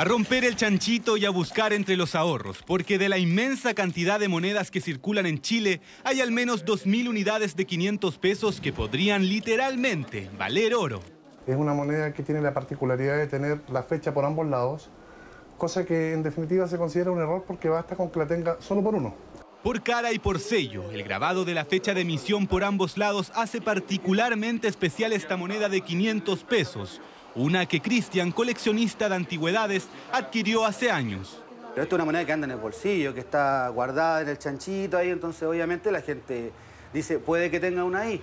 A romper el chanchito y a buscar entre los ahorros, porque de la inmensa cantidad de monedas que circulan en Chile, hay al menos 2.000 unidades de 500 pesos que podrían literalmente valer oro. Es una moneda que tiene la particularidad de tener la fecha por ambos lados, cosa que en definitiva se considera un error porque basta con que la tenga solo por uno. Por cara y por sello, el grabado de la fecha de emisión por ambos lados hace particularmente especial esta moneda de 500 pesos, una que Cristian, coleccionista de antigüedades, adquirió hace años. Pero esto es una moneda que anda en el bolsillo, que está guardada en el chanchito ahí, entonces obviamente la gente dice, puede que tenga una ahí.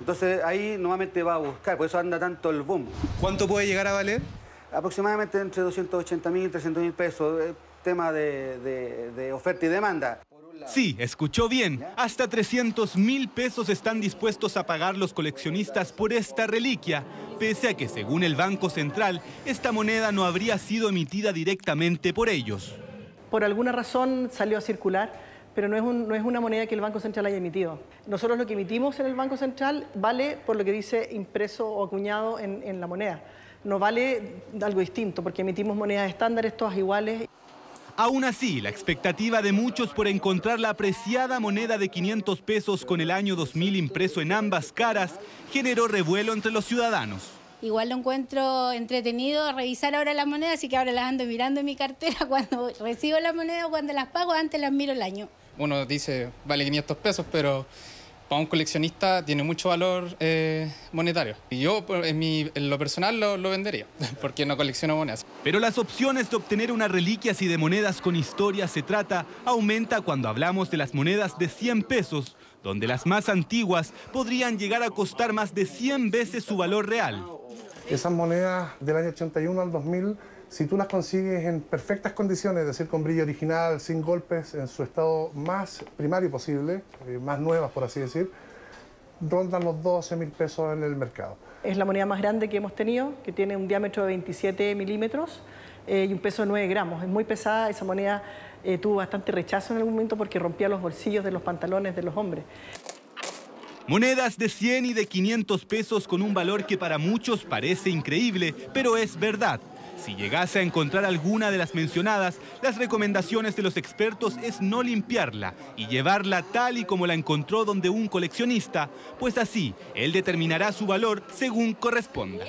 Entonces ahí nuevamente va a buscar, por eso anda tanto el boom. ¿Cuánto puede llegar a valer? Aproximadamente entre 280 mil y 300 mil pesos, tema de, de oferta y demanda. Sí, escuchó bien. Hasta 300 mil pesos están dispuestos a pagar los coleccionistas por esta reliquia, pese a que según el Banco Central, esta moneda no habría sido emitida directamente por ellos. Por alguna razón salió a circular, pero no es, no es una moneda que el Banco Central haya emitido. Nosotros lo que emitimos en el Banco Central vale por lo que dice impreso o acuñado en, en la moneda. No vale algo distinto, porque emitimos monedas estándares, todas iguales. Aún así, la expectativa de muchos por encontrar la apreciada moneda de 500 pesos con el año 2000 impreso en ambas caras generó revuelo entre los ciudadanos. Igual lo encuentro entretenido revisar ahora las monedas, así que ahora las ando mirando en mi cartera cuando recibo la moneda o cuando las pago, antes las miro el año. Uno dice, vale 500 pesos, pero para un coleccionista tiene mucho valor eh, monetario. Y yo, en, mi, en lo personal, lo, lo, vendería, porque no colecciono monedas. Pero las opciones de obtener una reliquia si de monedas con historia se trata aumenta cuando hablamos de las monedas de 100 pesos, donde las más antiguas podrían llegar a costar más de 100 veces su valor real. Esas monedas del año 81 al 2000 si tú las consigues en perfectas condiciones, es decir, con brillo original, sin golpes, en su estado más primario posible, eh, más nuevas por así decir, rondan los 12 mil pesos en el mercado. Es la moneda más grande que hemos tenido, que tiene un diámetro de 27 milímetros eh, y un peso de 9 gramos. Es muy pesada, esa moneda eh, tuvo bastante rechazo en algún momento porque rompía los bolsillos de los pantalones de los hombres. Monedas de 100 y de 500 pesos con un valor que para muchos parece increíble, pero es verdad. Si llegase a encontrar alguna de las mencionadas, las recomendaciones de los expertos es no limpiarla y llevarla tal y como la encontró donde un coleccionista, pues así él determinará su valor según corresponda.